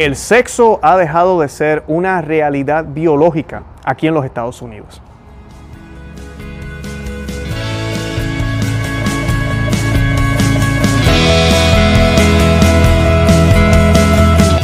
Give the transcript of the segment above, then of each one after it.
El sexo ha dejado de ser una realidad biológica aquí en los Estados Unidos.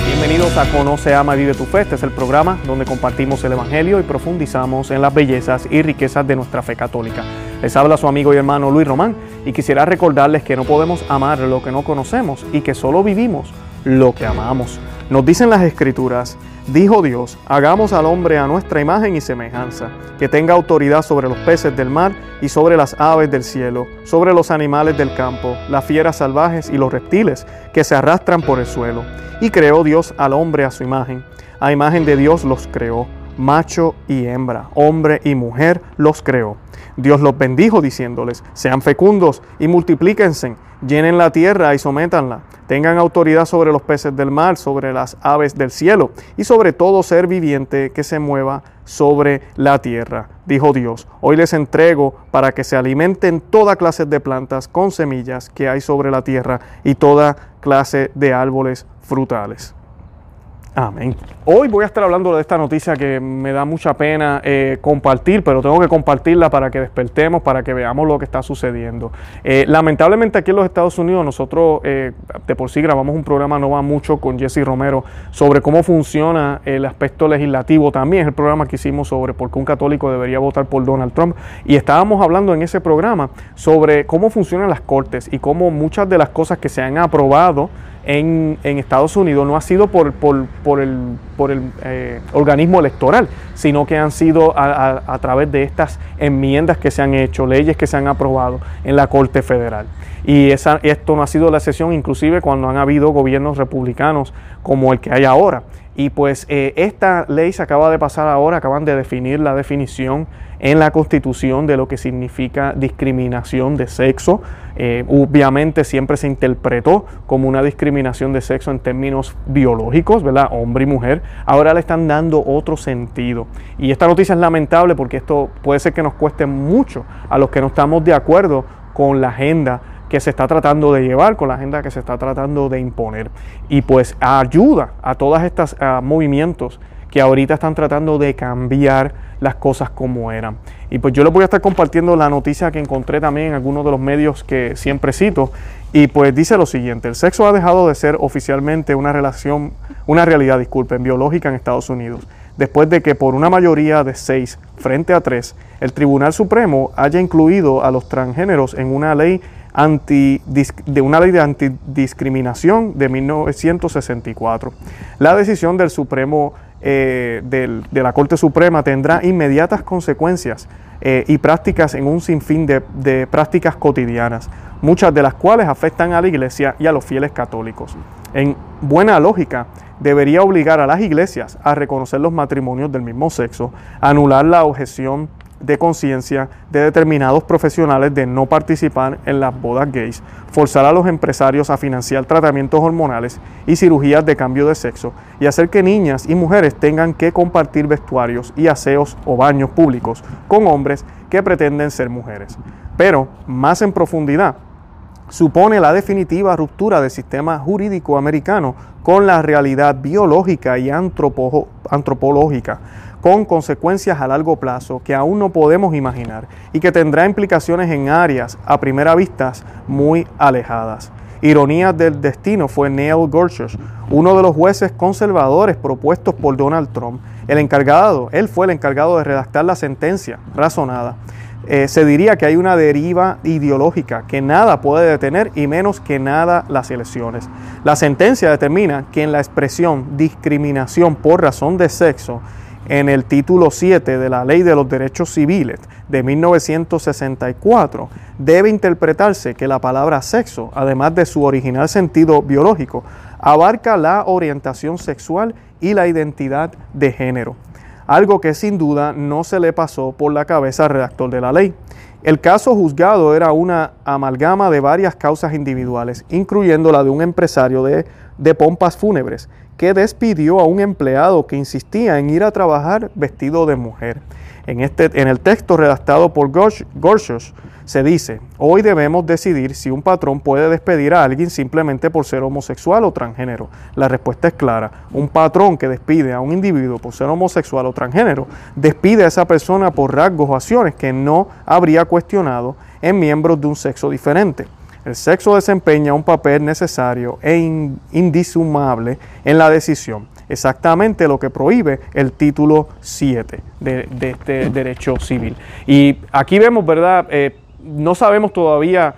Bienvenidos a Conoce, Ama, Vive tu Fe. Este es el programa donde compartimos el Evangelio y profundizamos en las bellezas y riquezas de nuestra fe católica. Les habla su amigo y hermano Luis Román y quisiera recordarles que no podemos amar lo que no conocemos y que solo vivimos lo que amamos. Nos dicen las escrituras, dijo Dios, hagamos al hombre a nuestra imagen y semejanza, que tenga autoridad sobre los peces del mar y sobre las aves del cielo, sobre los animales del campo, las fieras salvajes y los reptiles que se arrastran por el suelo. Y creó Dios al hombre a su imagen, a imagen de Dios los creó, macho y hembra, hombre y mujer los creó. Dios los bendijo diciéndoles, sean fecundos y multiplíquense, llenen la tierra y sométanla, tengan autoridad sobre los peces del mar, sobre las aves del cielo y sobre todo ser viviente que se mueva sobre la tierra. Dijo Dios, hoy les entrego para que se alimenten toda clase de plantas con semillas que hay sobre la tierra y toda clase de árboles frutales. Amén. Hoy voy a estar hablando de esta noticia que me da mucha pena eh, compartir, pero tengo que compartirla para que despertemos, para que veamos lo que está sucediendo. Eh, lamentablemente aquí en los Estados Unidos nosotros eh, de por sí grabamos un programa no va mucho con Jesse Romero sobre cómo funciona el aspecto legislativo. También es el programa que hicimos sobre por qué un católico debería votar por Donald Trump. Y estábamos hablando en ese programa sobre cómo funcionan las cortes y cómo muchas de las cosas que se han aprobado en, Estados Unidos no ha sido por, por, el, por el eh, organismo electoral, sino que han sido a, través de estas enmiendas que se han hecho, leyes que se han aprobado en la Corte Federal. Y esa, esto no ha sido la excepción inclusive cuando han habido gobiernos republicanos como el que hay ahora. Y pues eh, esta ley se acaba de pasar ahora, acaban de definir la definición en la Constitución de lo que significa discriminación de sexo. Eh, obviamente siempre se interpretó como una discriminación de sexo en términos biológicos, ¿verdad? Hombre y mujer. Ahora le están dando otro sentido. Y esta noticia es lamentable porque esto puede ser que nos cueste mucho a los que no estamos de acuerdo con la agenda que se está tratando de llevar, con la agenda que se está tratando de imponer. Y pues ayuda a todos estos movimientos que ahorita están tratando de cambiar las cosas como eran. Y pues yo les voy a estar compartiendo la noticia que encontré también en algunos de los medios que siempre cito. Y pues dice lo siguiente, el sexo ha dejado de ser oficialmente una relación, una realidad, disculpen, biológica en Estados Unidos, después de que por una mayoría de seis frente a tres, el Tribunal Supremo haya incluido a los transgéneros en una ley anti, de una ley de antidiscriminación de 1964. La decisión del Supremo eh, de la Corte Suprema tendrá inmediatas consecuencias eh, y prácticas en un sinfín de, de prácticas cotidianas, muchas de las cuales afectan a la Iglesia y a los fieles católicos. En buena lógica, debería obligar a las iglesias a reconocer los matrimonios del mismo sexo, anular la objeción de conciencia de determinados profesionales de no participar en las bodas gays, forzar a los empresarios a financiar tratamientos hormonales y cirugías de cambio de sexo y hacer que niñas y mujeres tengan que compartir vestuarios y aseos o baños públicos con hombres que pretenden ser mujeres. Pero, más en profundidad, supone la definitiva ruptura del sistema jurídico americano con la realidad biológica y antropológica con consecuencias a largo plazo que aún no podemos imaginar y que tendrá implicaciones en áreas a primera vista muy alejadas. Ironía del destino fue Neil Gorsuch, uno de los jueces conservadores propuestos por Donald Trump. El encargado, él fue el encargado de redactar la sentencia razonada. Eh, se diría que hay una deriva ideológica que nada puede detener y menos que nada las elecciones. La sentencia determina que en la expresión discriminación por razón de sexo en el título 7 de la Ley de los Derechos Civiles de 1964, debe interpretarse que la palabra sexo, además de su original sentido biológico, abarca la orientación sexual y la identidad de género, algo que sin duda no se le pasó por la cabeza al redactor de la ley. El caso juzgado era una amalgama de varias causas individuales, incluyendo la de un empresario de, de pompas fúnebres, que despidió a un empleado que insistía en ir a trabajar vestido de mujer. En, este, en el texto redactado por Gorsuch se dice, hoy debemos decidir si un patrón puede despedir a alguien simplemente por ser homosexual o transgénero. La respuesta es clara. Un patrón que despide a un individuo por ser homosexual o transgénero, despide a esa persona por rasgos o acciones que no habría cuestionado en miembros de un sexo diferente. El sexo desempeña un papel necesario e indisumable en la decisión, exactamente lo que prohíbe el título 7 de, este derecho civil. Y aquí vemos, ¿verdad? Eh, no sabemos todavía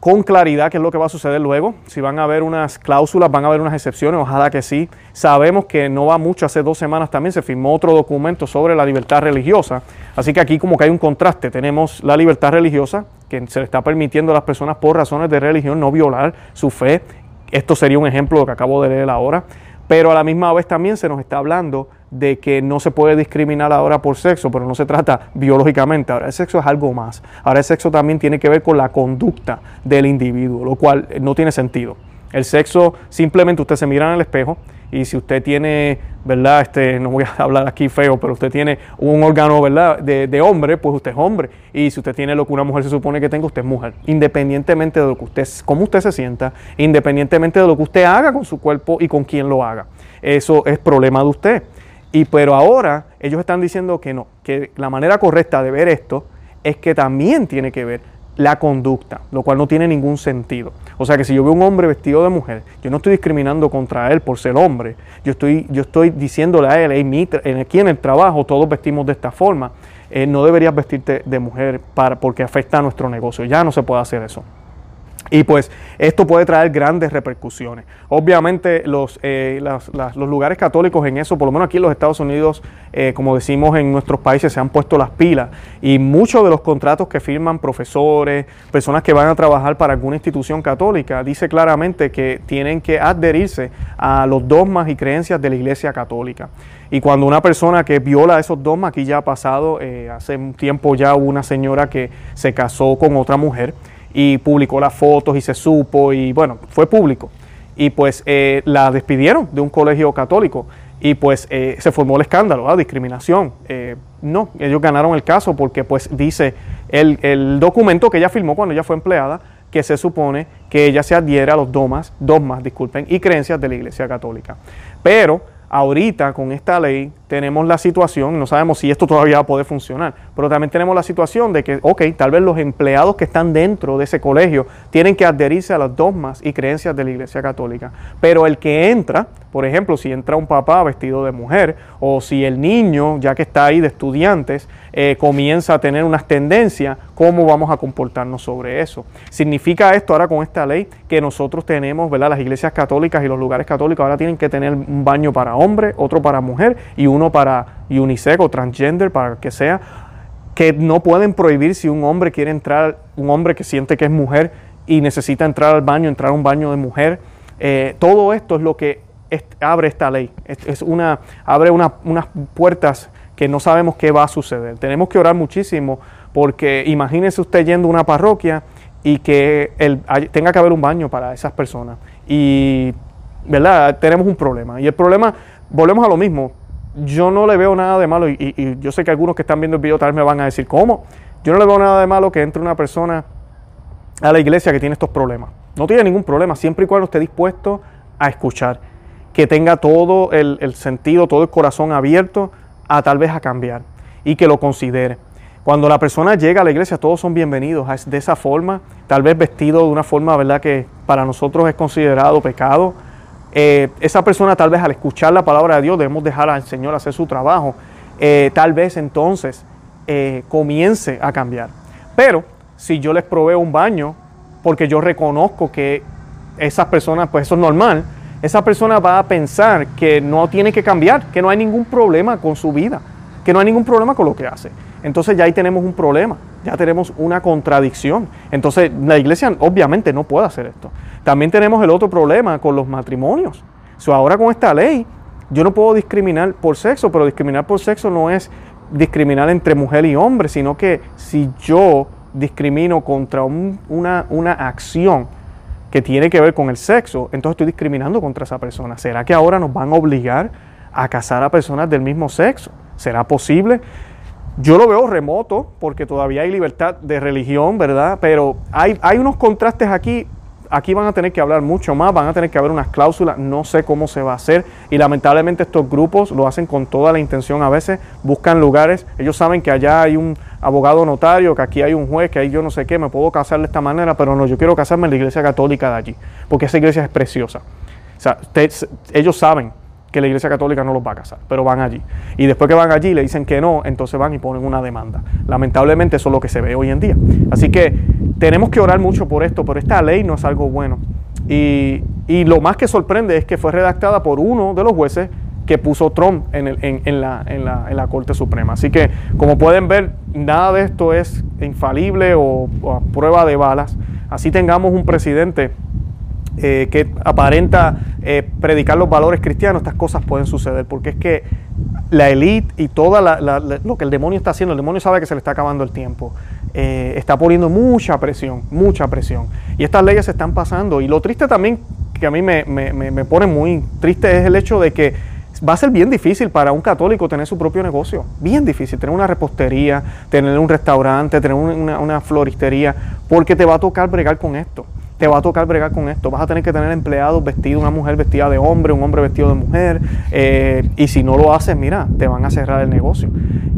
con claridad qué es lo que va a suceder luego, si van a haber unas cláusulas, van a haber unas excepciones, ojalá que sí. Sabemos que no va mucho, hace dos semanas también se firmó otro documento sobre la libertad religiosa, así que aquí como que hay un contraste, tenemos la libertad religiosa, que se le está permitiendo a las personas por razones de religión no violar su fe, esto sería un ejemplo de lo que acabo de leer ahora, pero a la misma vez también se nos está hablando de que no se puede discriminar ahora por sexo, pero no se trata biológicamente. Ahora el sexo es algo más. Ahora el sexo también tiene que ver con la conducta del individuo, lo cual no tiene sentido. El sexo simplemente usted se mira en el espejo y si usted tiene, ¿verdad? Este, no voy a hablar aquí feo, pero usted tiene un órgano, ¿verdad? De, de, hombre, pues usted es hombre. Y si usted tiene lo que una mujer se supone que tenga, usted es mujer. Independientemente de lo que usted, cómo usted se sienta, independientemente de lo que usted haga con su cuerpo y con quién lo haga. Eso es problema de usted. Y pero ahora ellos están diciendo que no, que la manera correcta de ver esto es que también tiene que ver la conducta, lo cual no tiene ningún sentido. O sea que si yo veo un hombre vestido de mujer, yo no estoy discriminando contra él por ser hombre, yo estoy, yo estoy diciéndole a él, aquí en el trabajo todos vestimos de esta forma, eh, no deberías vestirte de mujer para, porque afecta a nuestro negocio, ya no se puede hacer eso. Y pues esto puede traer grandes repercusiones. Obviamente los, eh, los lugares católicos en eso, por lo menos aquí en los Estados Unidos, eh, como decimos en nuestros países, se han puesto las pilas. Y muchos de los contratos que firman profesores, personas que van a trabajar para alguna institución católica, dice claramente que tienen que adherirse a los dogmas y creencias de la Iglesia Católica. Y cuando una persona que viola esos dogmas, aquí ya ha pasado, eh, hace un tiempo ya hubo una señora que se casó con otra mujer, y publicó las fotos y se supo y bueno, fue público. Y pues eh, la despidieron de un colegio católico y pues eh, se formó el escándalo, ¿ah? discriminación. Eh, no, ellos ganaron el caso porque pues dice el, el, documento que ella firmó cuando ella fue empleada que se supone que ella se adhiere a los dogmas, dogmas, disculpen, y creencias de la Iglesia Católica. Pero ahorita con esta ley tenemos la situación, no sabemos si esto todavía va a poder funcionar, pero también tenemos la situación de que, ok, tal vez los empleados que están dentro de ese colegio tienen que adherirse a los dogmas y creencias de la Iglesia Católica, pero el que entra, por ejemplo, si entra un papá vestido de mujer o si el niño, ya que está ahí de estudiantes, eh, comienza a tener unas tendencias, ¿cómo vamos a comportarnos sobre eso? Significa esto ahora con esta ley que nosotros tenemos, ¿verdad? Las iglesias católicas y los lugares católicos ahora tienen que tener un baño para hombre, otro para mujer y uno para unisex o transgender, para que sea, que no pueden prohibir si un hombre quiere entrar, un hombre que siente que es mujer y necesita entrar al baño, entrar a un baño de mujer. Eh, todo esto es lo que abre esta ley. Es, una, abre unas puertas que no sabemos qué va a suceder. Tenemos que orar muchísimo porque imagínese usted yendo a una parroquia y que tenga que haber un baño para esas personas. Y, ¿verdad? Tenemos un problema. Y el problema, volvemos a lo mismo, yo no le veo nada de malo, y, yo sé que algunos que están viendo el video tal vez me van a decir, ¿cómo? Yo no le veo nada de malo que entre una persona a la iglesia que tiene estos problemas. No tiene ningún problema, siempre y cuando esté dispuesto a escuchar, que tenga todo el sentido, todo el corazón abierto a tal vez a cambiar y que lo considere. Cuando la persona llega a la iglesia, todos son bienvenidos de esa forma, tal vez vestido de una forma, ¿verdad?, que para nosotros es considerado pecado, eh, esa persona tal vez al escuchar la palabra de Dios debemos dejar al Señor hacer su trabajo. Eh, tal vez entonces eh, comience a cambiar. Pero si yo les proveo un baño, porque yo reconozco que esas personas, pues eso es normal, esa persona va a pensar que no tiene que cambiar, que no hay ningún problema con su vida, que no hay ningún problema con lo que hace. Entonces ya ahí tenemos un problema, ya tenemos una contradicción. Entonces la iglesia obviamente no puede hacer esto. También tenemos el otro problema con los matrimonios. ahora con esta ley, yo no puedo discriminar por sexo, pero discriminar por sexo no es discriminar entre mujer y hombre, sino que si yo discrimino contra una, una acción que tiene que ver con el sexo, entonces estoy discriminando contra esa persona. ¿Será que ahora nos van a obligar a casar a personas del mismo sexo? ¿Será posible? yo lo veo remoto porque todavía hay libertad de religión, ¿verdad? Pero hay, hay unos contrastes aquí aquí van a tener que hablar mucho más, van a tener que haber unas cláusulas, no sé cómo se va a hacer y lamentablemente estos grupos lo hacen con toda la intención a veces, buscan lugares, ellos saben que allá hay un abogado notario, que aquí hay un juez, que ahí yo no sé qué, me puedo casar de esta manera, pero no, yo quiero casarme en la iglesia católica de allí, porque esa iglesia es preciosa. O sea, ellos saben que la Iglesia Católica no los va a casar, pero van allí. Y después que van allí le dicen que no, entonces van y ponen una demanda. Lamentablemente eso es lo que se ve hoy en día. Así que tenemos que orar mucho por esto, pero esta ley no es algo bueno. Y, lo más que sorprende es que fue redactada por uno de los jueces que puso Trump en, en, la, en, la, Corte Suprema. Así que, como pueden ver, nada de esto es infalible o, prueba de balas. Así tengamos un presidente eh, que aparenta eh, predicar los valores cristianos, estas cosas pueden suceder, porque es que la élite y todo lo que el demonio está haciendo, el demonio sabe que se le está acabando el tiempo, eh, está poniendo mucha presión, mucha presión. Y estas leyes se están pasando. Y lo triste también, que a mí me, me pone muy triste, es el hecho de que va a ser bien difícil para un católico tener su propio negocio. Bien difícil, tener una repostería, tener un restaurante, tener una, una floristería, porque te va a tocar bregar con esto te va a tocar bregar con esto. Vas a tener que tener empleados vestidos, una mujer vestida de hombre, un hombre vestido de mujer. Eh, y si no lo haces, mira, te van a cerrar el negocio.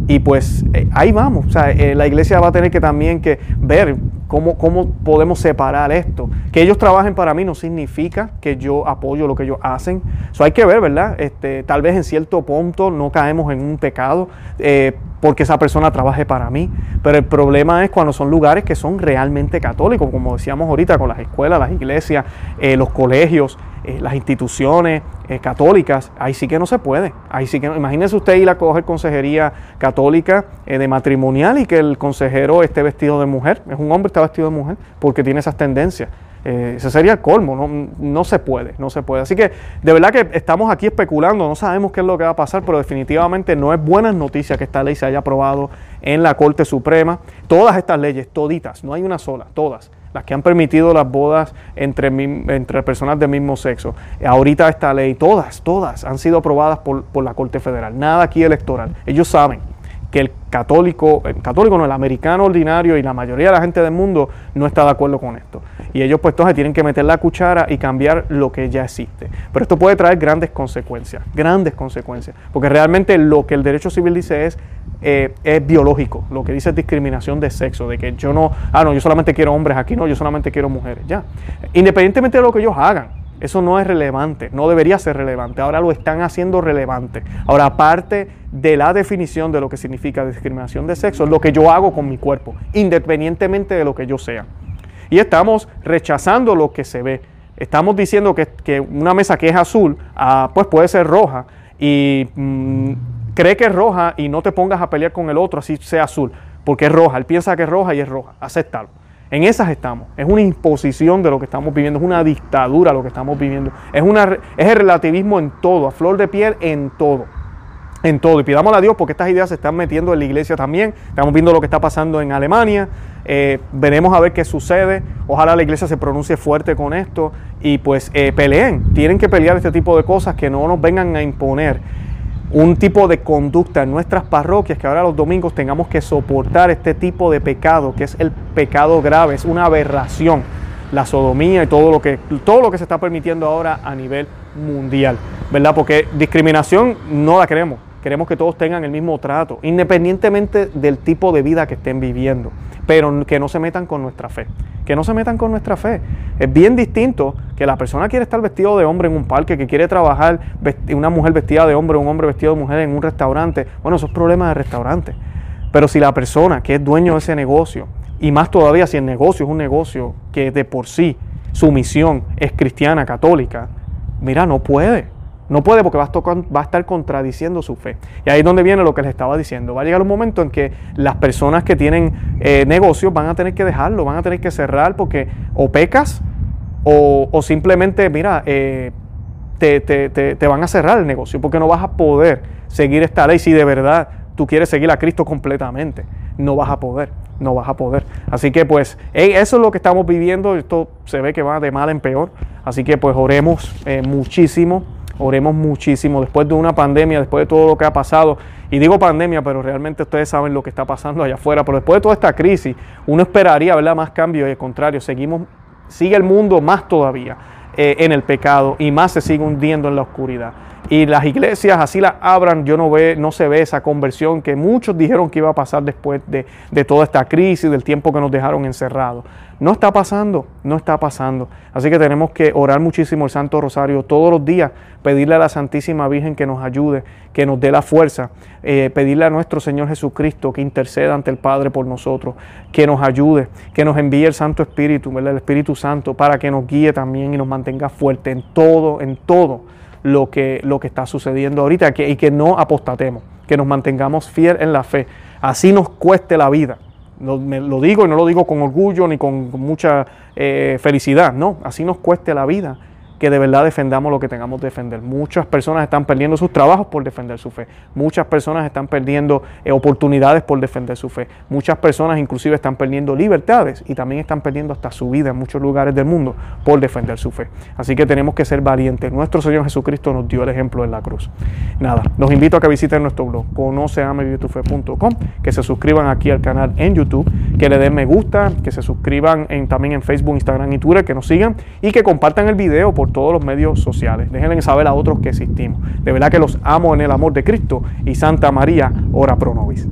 Y pues eh, ahí vamos. O sea, eh, la iglesia va a tener que también que ver cómo, cómo podemos separar esto. Que ellos trabajen para mí no significa que yo apoyo lo que ellos hacen. Eso hay que ver, ¿verdad? Este, tal vez en cierto punto no caemos en un pecado porque esa persona trabaje para mí. Pero el problema es cuando son lugares que son realmente católicos, como decíamos ahorita, con las escuelas, las iglesias, eh, los colegios, eh, las instituciones eh, católicas. Ahí sí que no se puede. Ahí sí que no. Imagínese usted ir a coger consejería católica de matrimonial y que el consejero esté vestido de mujer. Es un hombre está vestido de mujer porque tiene esas tendencias. Eh, ese sería el colmo, no, no, se puede, no se puede. Así que de verdad que estamos aquí especulando, no sabemos qué es lo que va a pasar, pero definitivamente no es buena noticia que esta ley se haya aprobado en la Corte Suprema. Todas estas leyes, toditas, no hay una sola, todas, las que han permitido las bodas entre, personas del mismo sexo. Ahorita esta ley, todas, todas han sido aprobadas por la Corte Federal, nada aquí electoral. Ellos saben que el católico, el católico no, el americano ordinario y la mayoría de la gente del mundo no está de acuerdo con esto. Y ellos pues entonces tienen que meter la cuchara y cambiar lo que ya existe. Pero esto puede traer grandes consecuencias, grandes consecuencias, porque realmente lo que el derecho civil dice es, eh, es biológico, lo que dice es discriminación de sexo, de que yo no, ah, no, yo solamente quiero hombres aquí, no, yo solamente quiero mujeres, ya. Independientemente de lo que ellos hagan, eso no es relevante, no debería ser relevante. Ahora lo están haciendo relevante. Ahora, aparte de la definición de lo que significa discriminación de sexo, es lo que yo hago con mi cuerpo, independientemente de lo que yo sea. Y estamos rechazando lo que se ve. Estamos diciendo que, una mesa que es azul, ah, pues puede ser roja. Y mm, cree que es roja y no te pongas a pelear con el otro así sea azul, porque es roja. Él piensa que es roja y es roja. Acéptalo. En esas estamos. Es una imposición de lo que estamos viviendo, es una dictadura lo que estamos viviendo. Es, una, es el relativismo en todo, a flor de piel en todo. En todo. Y pidámosle a Dios porque estas ideas se están metiendo en la iglesia también. Estamos viendo lo que está pasando en Alemania. Eh, veremos a ver qué sucede. Ojalá la iglesia se pronuncie fuerte con esto y pues eh, peleen. Tienen que pelear este tipo de cosas que no nos vengan a imponer un tipo de conducta en nuestras parroquias que ahora los domingos tengamos que soportar este tipo de pecado, que es el pecado grave, es una aberración, la sodomía y todo lo que, todo lo que se está permitiendo ahora a nivel mundial, ¿verdad? Porque discriminación no la queremos, queremos que todos tengan el mismo trato, independientemente del tipo de vida que estén viviendo, pero que no se metan con nuestra fe que no se metan con nuestra fe. Es bien distinto que la persona quiere estar vestido de hombre en un parque, que quiere trabajar una mujer vestida de hombre, un hombre vestido de mujer en un restaurante. Bueno, eso es problema de restaurante. Pero si la persona que es dueño de ese negocio, y más todavía si el negocio es un negocio que de por sí su misión es cristiana, católica, mira, no puede. No puede porque va a, estar contradiciendo su fe. Y ahí es donde viene lo que les estaba diciendo. Va a llegar un momento en que las personas que tienen eh, negocios van a tener que dejarlo, van a tener que cerrar porque o pecas o, simplemente, mira, eh, te, te, van a cerrar el negocio porque no vas a poder seguir esta ley si de verdad tú quieres seguir a Cristo completamente. No vas a poder, no vas a poder. Así que pues eso es lo que estamos viviendo. Esto se ve que va de mal en peor. Así que pues oremos eh, muchísimo Oremos muchísimo después de una pandemia, después de todo lo que ha pasado. Y digo pandemia, pero realmente ustedes saben lo que está pasando allá afuera. Pero después de toda esta crisis, uno esperaría, ¿verdad? Más cambios y al contrario, seguimos, sigue el mundo más todavía eh, en el pecado y más se sigue hundiendo en la oscuridad y las iglesias así las abran, yo no, ve, no se ve esa conversión que muchos dijeron que iba a pasar después de, de, toda esta crisis, del tiempo que nos dejaron encerrados. No está pasando, no está pasando. Así que tenemos que orar muchísimo el Santo Rosario todos los días, pedirle a la Santísima Virgen que nos ayude, que nos dé la fuerza, eh, pedirle a nuestro Señor Jesucristo que interceda ante el Padre por nosotros, que nos ayude, que nos envíe el Santo Espíritu, el Espíritu Santo, para que nos guíe también y nos mantenga fuerte en todo, en todo lo que, lo que está sucediendo ahorita que, y que no apostatemos, que nos mantengamos fiel en la fe. Así nos cueste la vida. Lo, me, lo digo y no lo digo con orgullo ni con, mucha eh, felicidad, no, así nos cueste la vida que de verdad defendamos lo que tengamos que defender. Muchas personas están perdiendo sus trabajos por defender su fe. Muchas personas están perdiendo eh, oportunidades por defender su fe. Muchas personas inclusive están perdiendo libertades y también están perdiendo hasta su vida en muchos lugares del mundo por defender su fe. Así que tenemos que ser valientes. Nuestro Señor Jesucristo nos dio el ejemplo en la cruz. Nada, los invito a que visiten nuestro blog conoceamevivetufe.com, que se suscriban aquí al canal en YouTube, que le den me gusta, que se suscriban también en Facebook, Instagram y Twitter, que nos sigan y que compartan el video por todos los medios sociales. Déjenle saber a otros que existimos. De verdad que los amo en el amor de Cristo y Santa María, ora pro nobis.